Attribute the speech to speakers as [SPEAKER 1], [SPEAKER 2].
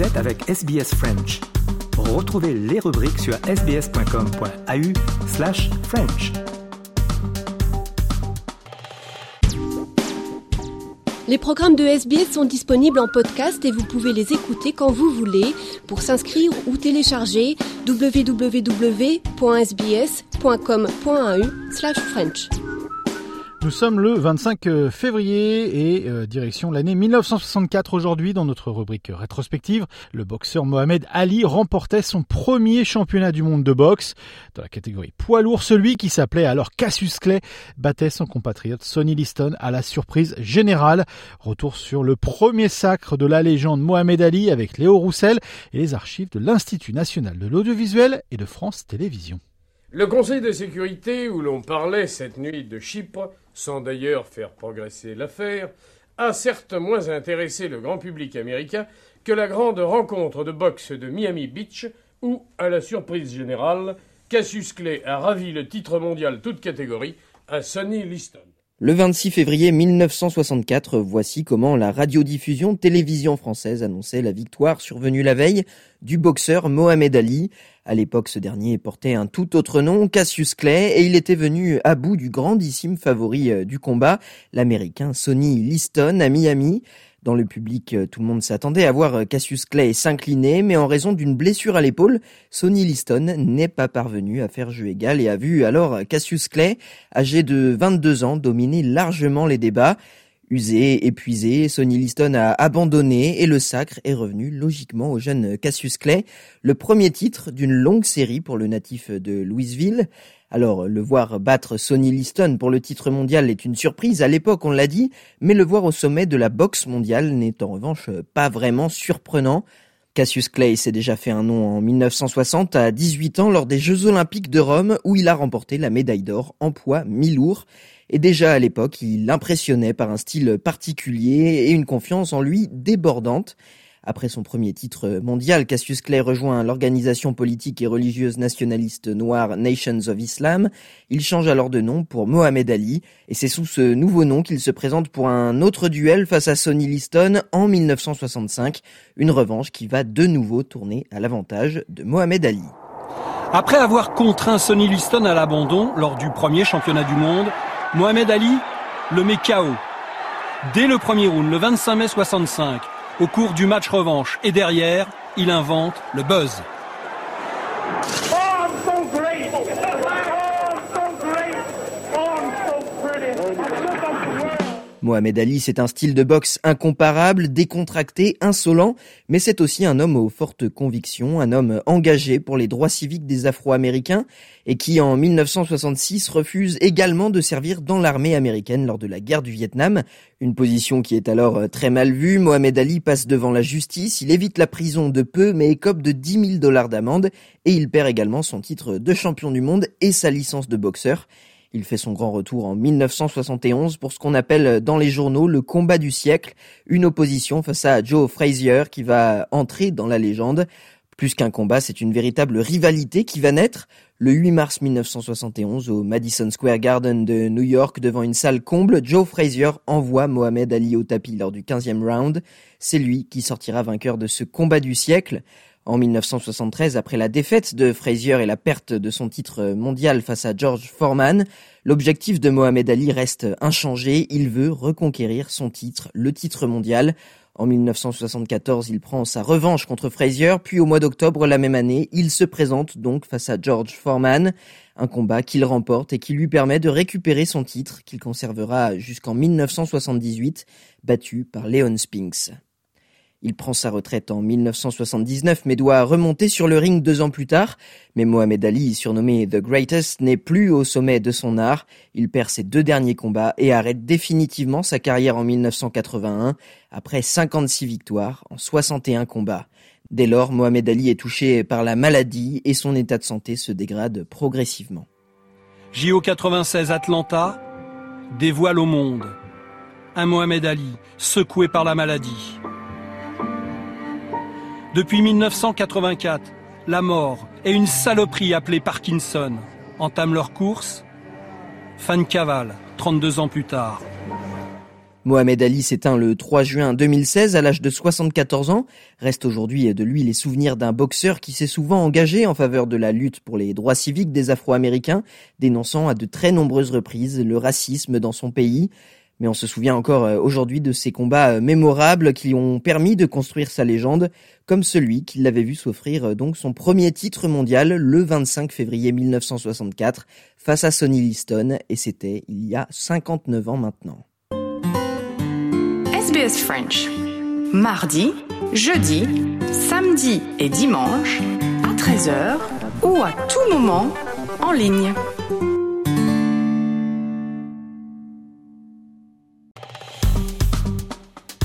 [SPEAKER 1] Vous êtes avec SBS French. Retrouvez les rubriques sur sbs.com.au slash French.
[SPEAKER 2] Les programmes de SBS sont disponibles en podcast et vous pouvez les écouter quand vous voulez. Pour s'inscrire ou télécharger, www.sbs.com.au slash French.
[SPEAKER 3] Nous sommes le 25 euh, février et euh, direction l'année 1964 aujourd'hui dans notre rubrique rétrospective. Le boxeur Mohamed Ali remportait son premier championnat du monde de boxe dans la catégorie poids lourd. Celui qui s'appelait alors Cassius Clay battait son compatriote Sonny Liston à la surprise générale. Retour sur le premier sacre de la légende Mohamed Ali avec Léo Roussel et les archives de l'Institut national de l'audiovisuel et de France Télévisions.
[SPEAKER 4] Le Conseil de sécurité, où l'on parlait cette nuit de Chypre, sans d'ailleurs faire progresser l'affaire, a certes moins intéressé le grand public américain que la grande rencontre de boxe de Miami Beach, où, à la surprise générale, Cassius Clay a ravi le titre mondial toute catégorie à Sonny Liston.
[SPEAKER 5] Le 26 février 1964, voici comment la radiodiffusion télévision française annonçait la victoire survenue la veille du boxeur Mohamed Ali. À l'époque, ce dernier portait un tout autre nom, Cassius Clay, et il était venu à bout du grandissime favori euh, du combat, l'américain Sonny Liston à Miami. Dans le public, euh, tout le monde s'attendait à voir euh, Cassius Clay s'incliner, mais en raison d'une blessure à l'épaule, Sonny Liston n'est pas parvenu à faire jeu égal et a vu alors Cassius Clay, âgé de 22 ans, dominer largement les débats. Usé, épuisé, Sonny Liston a abandonné et le sacre est revenu logiquement au jeune Cassius Clay, le premier titre d'une longue série pour le natif de Louisville. Alors, le voir battre Sonny Liston pour le titre mondial est une surprise, à l'époque on l'a dit, mais le voir au sommet de la boxe mondiale n'est en revanche pas vraiment surprenant. Cassius Clay s'est déjà fait un nom en 1960 à 18 ans lors des Jeux Olympiques de Rome où il a remporté la médaille d'or en poids mi-lourd. Et déjà à l'époque, il impressionnait par un style particulier et une confiance en lui débordante. Après son premier titre mondial, Cassius Clay rejoint l'organisation politique et religieuse nationaliste noire Nations of Islam. Il change alors de nom pour Mohamed Ali et c'est sous ce nouveau nom qu'il se présente pour un autre duel face à Sonny Liston en 1965, une revanche qui va de nouveau tourner à l'avantage de Mohamed Ali.
[SPEAKER 6] Après avoir contraint Sonny Liston à l'abandon lors du premier championnat du monde, Mohamed Ali le met KO. Dès le premier round, le 25 mai 65, au cours du match revanche. Et derrière, il invente le buzz.
[SPEAKER 5] Mohamed Ali, c'est un style de boxe incomparable, décontracté, insolent, mais c'est aussi un homme aux fortes convictions, un homme engagé pour les droits civiques des Afro-Américains et qui, en 1966, refuse également de servir dans l'armée américaine lors de la guerre du Vietnam, une position qui est alors euh, très mal vue. Mohamed Ali passe devant la justice, il évite la prison de peu, mais écope de 10 000 dollars d'amende et il perd également son titre de champion du monde et sa licence de boxeur. Il fait son grand retour en 1971 pour ce qu'on appelle dans les journaux le combat du siècle, une opposition face à Joe Frazier qui va entrer dans la légende. Plus qu'un combat, c'est une véritable rivalité qui va naître. Le 8 mars 1971, au Madison Square Garden de New York, devant une salle comble, Joe Frazier envoie Mohamed Ali au tapis lors du 15e round. C'est lui qui sortira vainqueur de ce combat du siècle. En 1973, après la défaite de Frazier et la perte de son titre mondial face à George Foreman, l'objectif de Mohamed Ali reste inchangé. Il veut reconquérir son titre, le titre mondial. En 1974, il prend sa revanche contre Frazier, puis au mois d'octobre la même année, il se présente donc face à George Foreman, un combat qu'il remporte et qui lui permet de récupérer son titre qu'il conservera jusqu'en 1978, battu par Leon Spinks. Il prend sa retraite en 1979 mais doit remonter sur le ring deux ans plus tard. Mais Mohamed Ali, surnommé The Greatest, n'est plus au sommet de son art. Il perd ses deux derniers combats et arrête définitivement sa carrière en 1981 après 56 victoires en 61 combats. Dès lors, Mohamed Ali est touché par la maladie et son état de santé se dégrade progressivement.
[SPEAKER 6] JO 96 Atlanta dévoile au monde un Mohamed Ali secoué par la maladie. Depuis 1984, la mort et une saloperie appelée Parkinson entament leur course. Fan cavale, 32 ans plus tard.
[SPEAKER 5] Mohamed Ali s'éteint le 3 juin 2016 à l'âge de 74 ans. Reste aujourd'hui de lui les souvenirs d'un boxeur qui s'est souvent engagé en faveur de la lutte pour les droits civiques des Afro-Américains, dénonçant à de très nombreuses reprises le racisme dans son pays. Mais on se souvient encore euh, aujourd'hui de ces combats euh, mémorables qui ont permis de construire sa légende, comme celui qui l'avait vu s'offrir euh, donc son premier titre mondial le 25 février 1964 face à Sonny Liston, et c'était il y a 59 ans maintenant.
[SPEAKER 7] SBS French. Mardi, jeudi, samedi et dimanche à 13h ou à tout moment en ligne.